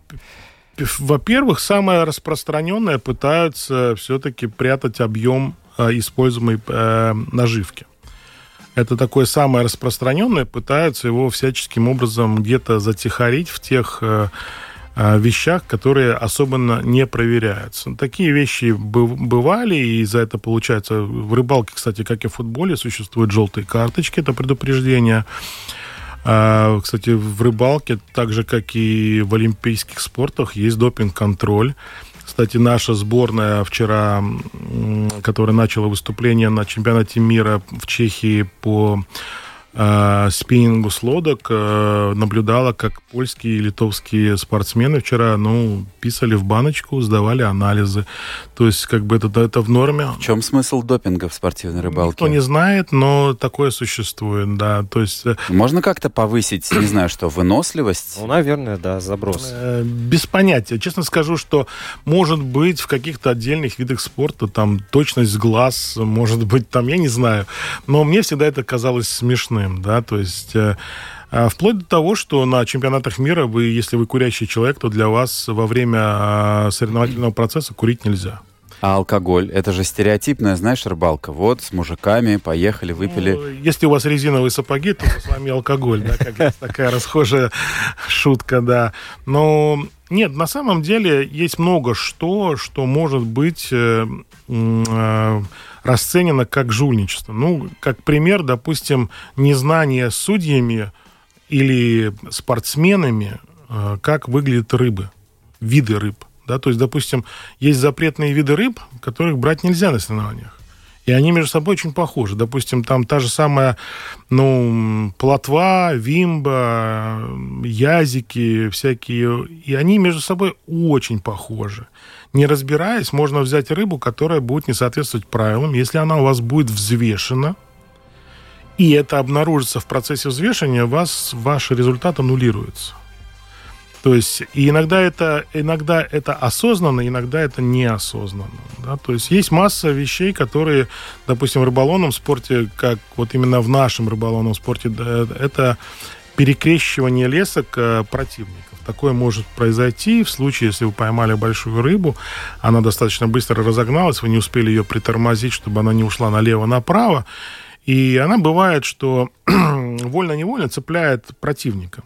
Во-первых, самое распространенное пытаются все-таки прятать объем э, используемой э, наживки. Это такое самое распространенное, пытаются его всяческим образом где-то затихарить в тех э, вещах, которые особенно не проверяются. Такие вещи быв- бывали, и за это получается в рыбалке, кстати, как и в футболе, существуют желтые карточки, это предупреждение. А, Кстати, в рыбалке, так же, как и в олимпийских спортах, есть допинг-контроль. Кстати, наша сборная вчера, которая начала выступление на чемпионате мира в Чехии по э, спиннингу с лодок, э, наблюдала, как польские и литовские спортсмены вчера, ну, писали в баночку, сдавали анализы. То есть, как бы это, это в норме. В чем смысл допинга в спортивной рыбалке? Никто не знает, но такое существует, да. То есть э, Можно как-то повысить, не знаю что, выносливость? Ну, наверное, да, заброс. Э, Без понятия. Честно скажу, что может быть в каких-то отдельных видах спорта там точность глаз, может быть там, я не знаю. Но мне всегда это казалось смешным, да, то есть... э, а Вплоть до того, что на чемпионатах мира вы, если вы курящий человек, то для вас во время а, соревновательного процесса курить нельзя. А алкоголь? Это же стереотипная, знаешь, рыбалка. Вот, с мужиками поехали, выпили. Ну, если у вас резиновые сапоги, то с вами алкоголь, да, как такая расхожая шутка, да. Но нет, на самом деле есть много что, что может быть э, э, расценено как жульничество. Ну, как пример, допустим, незнание судьями или спортсменами, э, как выглядят рыбы, виды рыб. Да? То есть, допустим, есть запретные виды рыб, которых брать нельзя на соревнованиях. И они между собой очень похожи. Допустим, там та же самая, ну, плотва, вимба, язики всякие. И они между собой очень похожи. Не разбираясь, можно взять рыбу, которая будет не соответствовать правилам. Если она у вас будет взвешена, и это обнаружится в процессе взвешивания, вас ваш результат аннулируется. То есть и иногда это, иногда это осознанно, иногда это неосознанно. Да? То есть есть масса вещей, которые, допустим, в рыболовном спорте, как вот именно в нашем рыболовном спорте, это перекрещивание лесок э, противников. Такое может произойти в случае, если вы поймали большую рыбу, она достаточно быстро разогналась, вы не успели ее притормозить, чтобы она не ушла налево-направо, и она бывает, что *clears throat* вольно-невольно цепляет противника.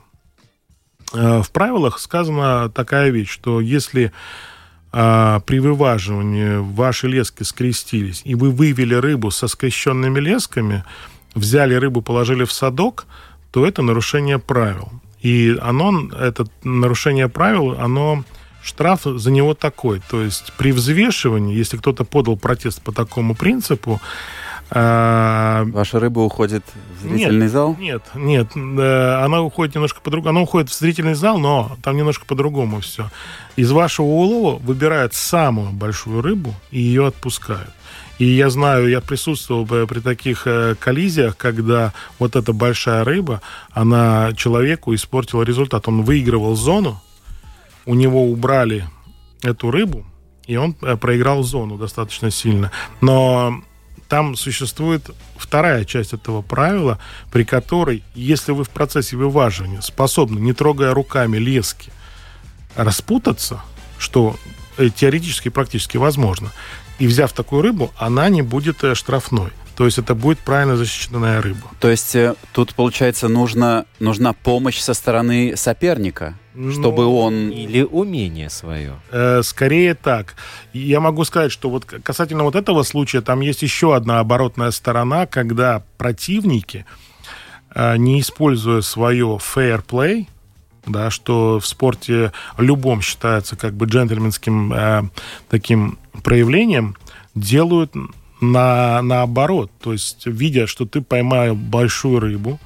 Э, В правилах сказана такая вещь, что если а, при вываживании ваши лески скрестились, и вы вывели рыбу со скрещенными лесками, взяли рыбу, положили в садок, то это нарушение правил. И оно, это нарушение правил, оно штраф за него такой. То есть при взвешивании, если кто-то подал протест по такому принципу, а, Ваша рыба уходит в зрительный нет, зал? Нет, нет, э, она уходит немножко по-другому. Она уходит в зрительный зал, но там немножко по-другому все. Из вашего улова выбирают самую большую рыбу и ее отпускают. И я знаю, я присутствовал бы при таких э, коллизиях, когда вот эта большая рыба, она человеку испортила результат. Он выигрывал зону, у него убрали эту рыбу, и он э, проиграл зону достаточно сильно. Но там существует вторая часть этого правила, при которой, если вы в процессе вываживания способны, не трогая руками лески, распутаться, что э, теоретически и практически возможно, и взяв такую рыбу, она не будет э, штрафной. То есть это будет правильно защищенная рыба. То есть э, тут, получается, нужно, нужна помощь со стороны соперника, чтобы Ну, он... Или умение свое. Э, скорее так. Я могу сказать, что вот касательно вот этого случая, там есть еще одна оборотная сторона, когда противники, э, не используя свое fair play, да, что в спорте любом считается как бы джентльменским э, таким проявлением, делают на, наоборот. То есть, видя, что ты поймал большую рыбу,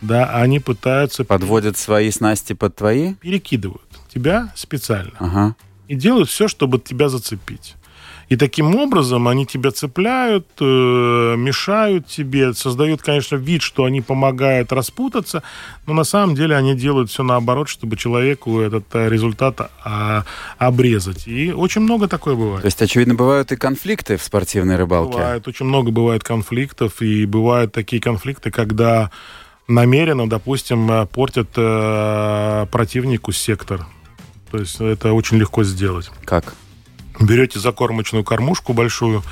да, они пытаются Подводят свои снасти под твои? перекидывают тебя специально Ага. и делают все, чтобы тебя зацепить. И таким образом они тебя цепляют, э, мешают тебе, создают, конечно, вид, что они помогают распутаться, но на самом деле они делают все наоборот, чтобы человеку этот э, результат а, обрезать. И очень много такое бывает. То есть, очевидно, бывают и конфликты в спортивной рыбалке. Бывает, очень много бывает конфликтов, и бывают такие конфликты, когда намеренно, допустим, э, портят э, противнику сектор. То есть это очень легко сделать. Как? Берете закормочную кормушку большую,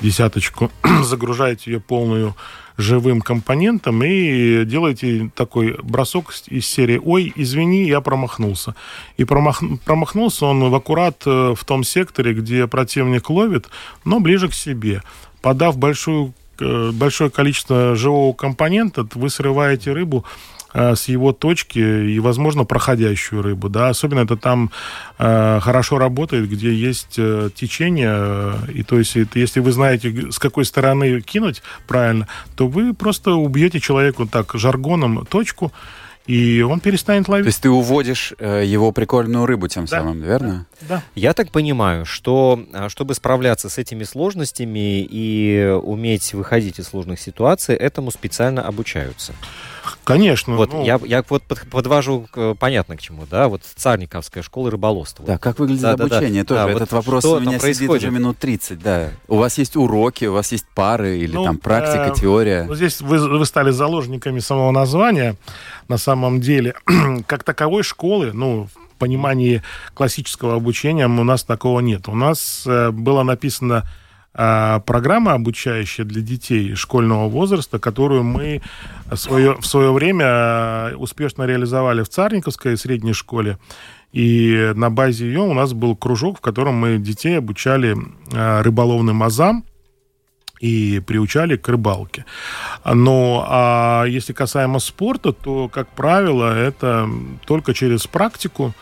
десяточку, *clears throat* загружаете ее полную живым компонентом и делаете такой бросок из серии «Ой, извини, я промахнулся». И промах... промахнулся он в аккурат э, в том секторе, где противник ловит, но ближе к себе. Подав большую, э, большое количество живого компонента, вы срываете рыбу с его точки и, возможно, проходящую рыбу, да, особенно это там э, хорошо работает, где есть э, течение, э, и то есть это, если вы знаете, с какой стороны кинуть правильно, то вы просто убьете человеку так жаргоном точку, и он перестанет ловить. То есть ты уводишь э, его прикольную рыбу тем Да, самым, верно? Да. Я так понимаю, что а, чтобы справляться с этими сложностями и уметь выходить из сложных ситуаций, этому специально обучаются. Конечно. Вот ну, я, я вот под- подвожу к- понятно к чему, да, вот Царниковская школа рыболовства. Да, как выглядит Да, да, да. обучение тоже. Да, Этот вот вопрос у меня там сидит происходит? уже минут 30, да. У вас есть уроки, у вас есть пары или Ну, там практика, э, теория. Вот здесь вы, вы стали заложниками самого названия. На самом деле, *clears throat* как таковой школы, ну, в понимании классического обучения у нас такого нет. У нас э, была написана э, программа обучающая для детей школьного возраста, которую мы свое, в свое время э, успешно реализовали в Царниковской средней школе. И на базе ее у нас был кружок, в котором мы детей обучали э, рыболовным азам и приучали к рыбалке. Но а если касаемо спорта, то, как правило, это только через практику.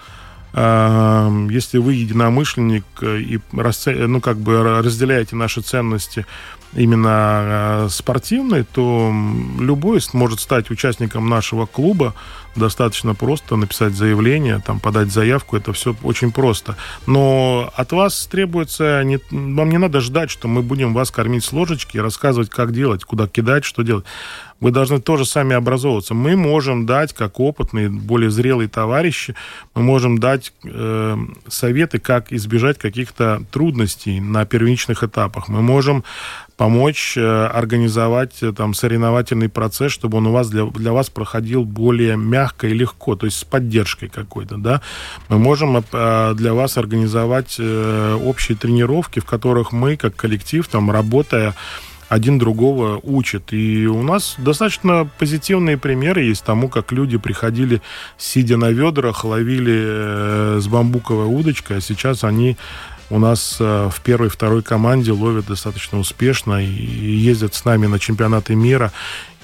Если вы единомышленник э, и расце- ну, как бы разделяете наши ценности именно э, спортивные, то любой может стать участником нашего клуба. Достаточно просто написать заявление, там, подать заявку. Это все очень просто. Но от вас требуется... Не, вам не надо ждать, что мы будем вас кормить с ложечки и рассказывать, как делать, куда кидать, что делать. Вы должны тоже сами образовываться. Мы можем дать, как опытные, более зрелые товарищи, мы можем дать э, советы, как избежать каких-то трудностей на первичных этапах. Мы можем помочь э, организовать э, там соревновательный процесс, чтобы он у вас для, для вас проходил более мягко и легко, то есть с поддержкой какой-то, да. Мы можем э, для вас организовать общие тренировки, в которых мы, как коллектив, там, работая один другого учат. И у нас достаточно позитивные примеры есть тому, как люди приходили, сидя на ведрах, ловили с бамбуковой удочкой, а сейчас они у нас э, в первой, второй команде ловят достаточно успешно и ездят с нами на чемпионаты мира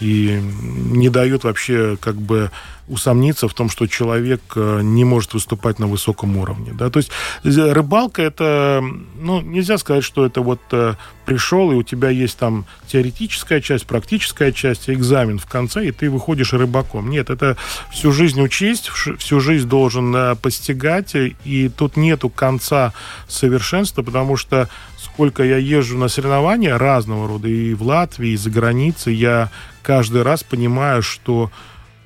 и не дают вообще как бы усомниться в том, что человек э, не может выступать на высоком уровне. Да? То есть рыбалка это, ну, нельзя сказать, что это вот э, пришел, и у тебя есть там теоретическая часть, практическая часть, экзамен в конце, и ты выходишь рыбаком. Нет, это всю жизнь учесть, всю жизнь должен э, постигать, и тут нету конца совершенства, потому что сколько я езжу на соревнования разного рода, и в Латвии, и за границей, я каждый раз понимаю, что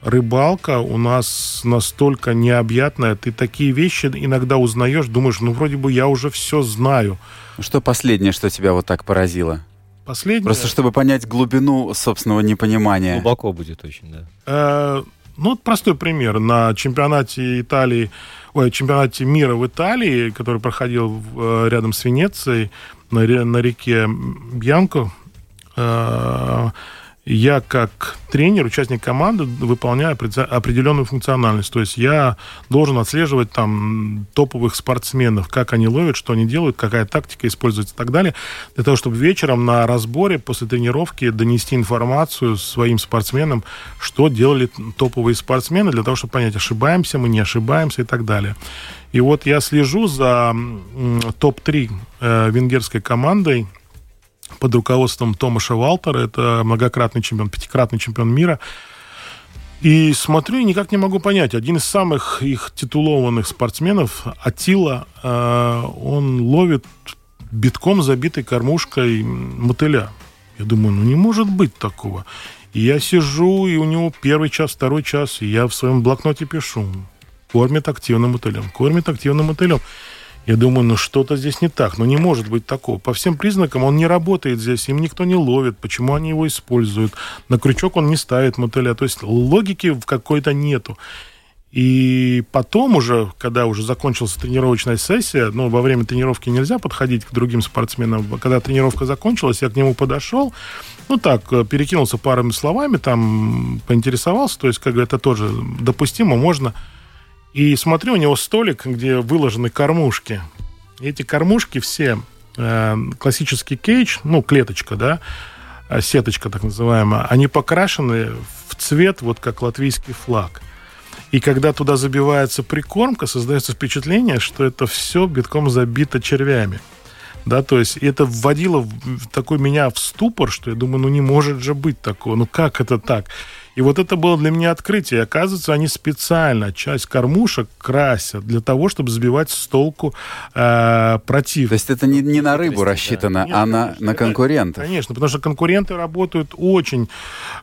рыбалка у нас настолько необъятная. Ты такие вещи иногда узнаешь, думаешь, ну, вроде бы я уже все знаю. Что последнее, что тебя вот так поразило? Последнее... Просто чтобы понять глубину собственного непонимания. Глубоко будет очень, да. Э, ну, вот простой пример. На чемпионате Италии, ой, чемпионате мира в Италии, который проходил э, рядом с Венецией, на реке Бьянко, э, я как тренер, участник команды выполняю опре- определенную функциональность. То есть я должен отслеживать там топовых спортсменов, как они ловят, что они делают, какая тактика используется и так далее, для того, чтобы вечером на разборе после тренировки донести информацию своим спортсменам, что делали топовые спортсмены, для того, чтобы понять, ошибаемся мы, не ошибаемся и так далее. И вот я слежу за м, топ-3 э, венгерской командой, под руководством Томаша Валтера, это многократный чемпион, пятикратный чемпион мира. И смотрю и никак не могу понять. Один из самых их титулованных спортсменов, Атила, э, он ловит битком забитой кормушкой мотыля. Я думаю, ну не может быть такого. И я сижу, и у него первый час, второй час, и я в своем блокноте пишу. Кормит активным мотылем, кормит активным мотылем. Я думаю, ну что-то здесь не так, ну не может быть такого. По всем признакам он не работает здесь, им никто не ловит, почему они его используют. На крючок он не ставит мотыля, то есть логики в какой-то нету. И потом уже, когда уже закончилась тренировочная сессия, ну, во время тренировки нельзя подходить к другим спортсменам. Когда тренировка закончилась, я к нему подошел, ну, так, э, перекинулся парами словами, там, поинтересовался, то есть, как бы это тоже допустимо, можно. И смотрю, у него столик, где выложены кормушки. Эти кормушки все э, классический кейдж, ну, клеточка, да, э, сеточка так называемая, они покрашены в цвет, вот как латвийский флаг. И когда туда забивается прикормка, создается впечатление, что это все битком забито червями. Да, то есть это вводило в такой меня в ступор, что я думаю, ну не может же быть такого, ну как это так? И вот это было для меня открытие. Оказывается, они специально часть кормушек красят для того, чтобы сбивать с толку э, противника. То есть это не, не на рыбу рассчитано, Нет, а на, конечно, на конкурентов. Конечно, потому что конкуренты работают очень...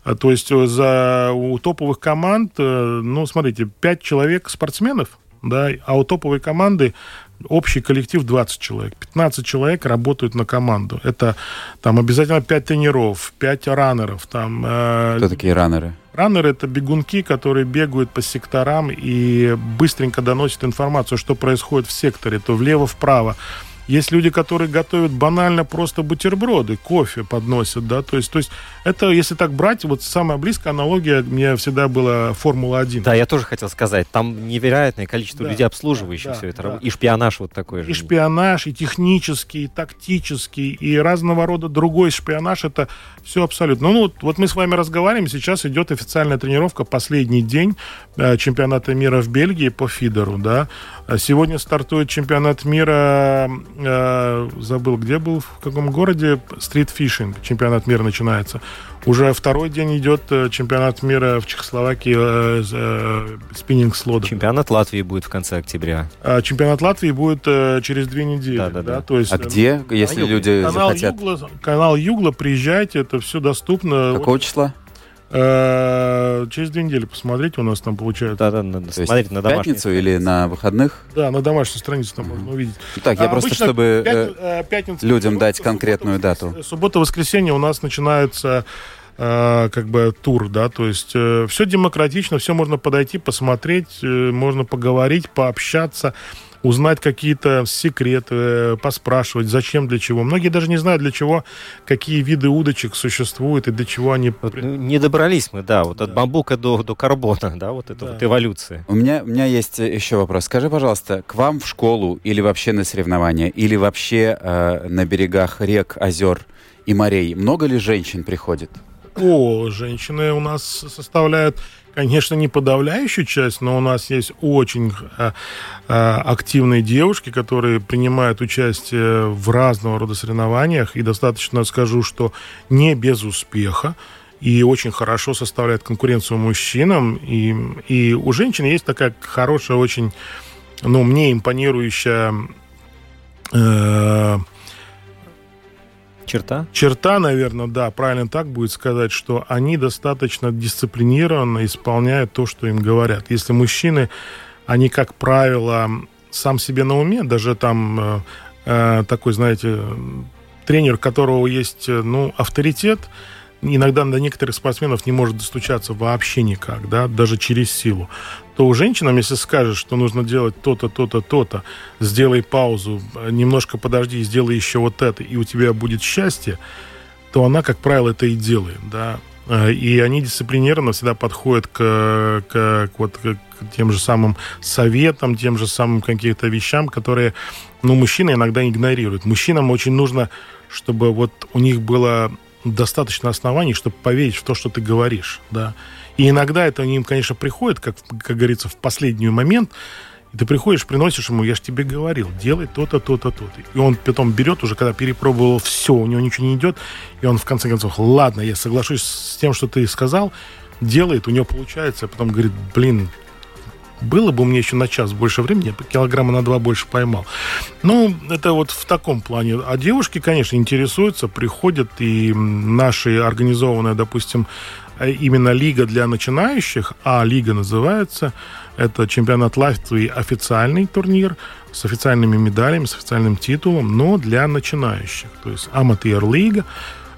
э, То есть э, за, у топовых команд, э, ну, смотрите, 5 человек спортсменов, да, а у топовой команды общий коллектив 20 человек. 15 человек работают на команду. Это там обязательно 5 тренеров, 5 раннеров. Там, э, Кто такие раннеры? Раннеры это бегунки, которые бегают по секторам и быстренько доносят информацию, что происходит в секторе, то влево-вправо. Есть люди, которые готовят банально просто бутерброды, кофе подносят, да, то есть, то есть это, если так брать, вот самая близкая аналогия мне всегда была Формула-1. Да, я тоже хотел сказать, там невероятное количество Да, людей, обслуживающих да, все это. да. И шпионаж вот такой же. И шпионаж, и технический, и тактический, и разного рода другой шпионаж. Это все абсолютно. Ну, вот, вот мы с вами разговариваем, сейчас идет официальная тренировка, последний день э, чемпионата мира в Бельгии по фидеру, да. А Сегодня стартует чемпионат мира, э, забыл, где был, в каком городе, стритфишинг, чемпионат мира начинается. Уже второй день идет э, чемпионат мира в Чехословакии э, э, спиннинг с. Чемпионат Латвии будет в конце октября. А чемпионат Латвии будет э, через две недели. Да, да, да. То есть, А э, где, если люди Канал захотят? Югла, канал Югла, приезжайте, это все доступно. Какого числа? Э, через две недели посмотрите, у нас там получается. Да, да, надо То смотреть на в домашней пятницу или на выходных? Да, на домашней странице там можно увидеть. Так, я А просто, чтобы... пят- э, э, пятница, людям суббота, дать конкретную суббота, дату. Суббота-воскресенье у нас начинается э, как бы тур, да, то есть все демократично, все можно подойти, посмотреть, э, можно поговорить, пообщаться, узнать какие-то секреты, э, поспрашивать, зачем, для чего. Многие даже не знают, для чего, какие виды удочек существуют и для чего они... Вот, ну, не добрались мы, да, вот от бамбука до, до карбона, да, вот это Да. вот эволюция. У меня, у меня есть э, еще вопрос. Скажи, пожалуйста, к вам в школу или вообще на соревнования, или вообще э, на берегах рек, озер и морей много ли женщин приходит? О, женщины у нас составляют, конечно, не подавляющую часть, но у нас есть очень э, э, активные девушки, которые принимают участие в разного рода соревнованиях. И достаточно скажу, что не без успеха. И очень хорошо составляет конкуренцию мужчинам. И, и у женщин есть такая хорошая, очень, ну, мне импонирующая э, Черта? черта, наверное, да, правильно так будет сказать, что они достаточно дисциплинированно исполняют то, что им говорят. Если мужчины, они, как правило, сам себе на уме, даже там э, э, такой, знаете, тренер, у которого есть, э, ну, авторитет, иногда до некоторых спортсменов не может достучаться вообще никак, да, даже через силу, то у женщинам, если скажешь, что нужно делать то-то, то-то, то-то, сделай паузу, немножко подожди, сделай еще вот это, и у тебя будет счастье, то она, как правило, это и делает, да. Э, И они дисциплинированно всегда подходят к, к- к вот, к тем же самым советам, тем же самым каким-то вещам, которые, ну, мужчины иногда игнорируют. Мужчинам очень нужно, чтобы вот у них было достаточно оснований, чтобы поверить в то, что ты говоришь, да. И иногда это им, конечно, приходит, как, как говорится, в последний момент, и ты приходишь, приносишь ему, я же тебе говорил, делай то-то, то-то, то-то. И он потом берет уже, когда перепробовал все, у него ничего не идет, и он в конце концов, ладно, я соглашусь с тем, что ты сказал, делает, у него получается, а потом говорит, блин, было бы меня еще на час больше времени, я бы килограмма на два больше поймал. Ну, это вот в таком плане. А девушки, конечно, интересуются, приходят, и наши организованная, допустим, э, именно лига для начинающих, а лига называется, это чемпионат Латвии официальный турнир с официальными медалями, с официальным титулом, но для начинающих. То есть аматер-лига,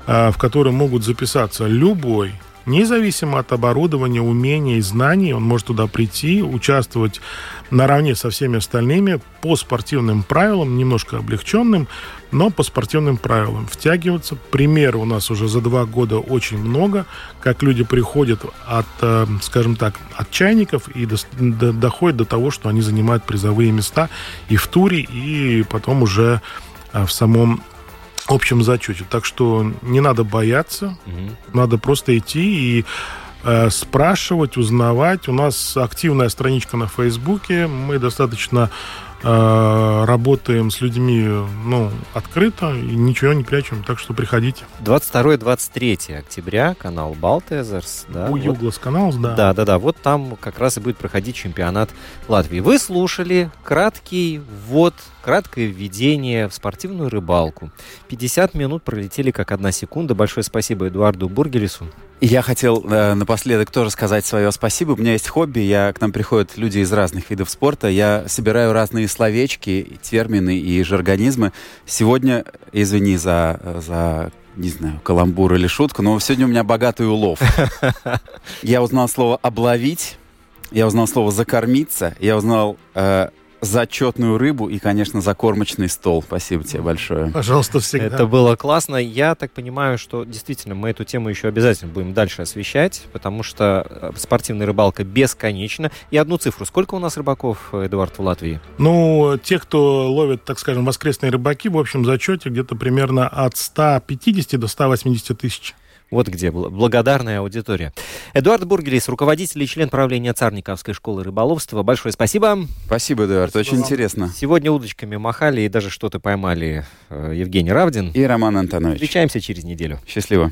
э, в которой могут записаться любой Независимо от оборудования, умений, знаний, он может туда прийти, участвовать наравне со всеми остальными по спортивным правилам, немножко облегченным, но по спортивным правилам. Втягиваться. Примеры у нас уже за два года очень много, как люди приходят от, э, скажем так, от чайников и до- до- доходят до того, что они занимают призовые места и в туре, и потом уже э, в самом общем зачете. Так что не надо бояться, надо просто идти и э, спрашивать, узнавать. У нас активная страничка на Фейсбуке. Мы достаточно работаем с людьми ну, открыто и ничего не прячем. Так что приходите. 22-23 октября, канал Балтезерс. Да, У вот. Канал, да. Да, да, да. Вот там как раз и будет проходить чемпионат Латвии. Вы слушали краткий ввод, краткое введение в спортивную рыбалку. 50 минут пролетели как одна секунда. Большое спасибо Эдуарду Бургелису. Я хотел э, напоследок тоже сказать свое спасибо. У меня есть хобби. Я, к нам приходят люди из разных видов спорта. Я собираю разные словечки, термины и жаргонизмы. Сегодня, извини за, за не знаю, каламбур или шутку, но сегодня у меня богатый улов. *laughs* Я узнал слово «обловить», я узнал слово «закормиться», я узнал э, зачетную рыбу и, конечно, закормочный стол. Спасибо тебе большое. Пожалуйста, всегда. Это было классно. Я так понимаю, что действительно мы эту тему еще обязательно будем дальше освещать, потому что э, спортивная рыбалка бесконечна. И одну цифру. Сколько у нас рыбаков, Эдуард, в Латвии? Ну, те, кто ловит, так скажем, воскресные рыбаки, в общем зачете где-то примерно от 150 до 180 тысяч. Вот где бл- благодарная аудитория. Эдуард Бургелис, руководитель и член правления Царниковской школы рыболовства. Большое спасибо. Спасибо, Эдуард, очень вам. интересно. Сегодня удочками махали и даже что-то поймали э, Евгений Равдин. И Роман Антонович. Встречаемся через неделю. Счастливо.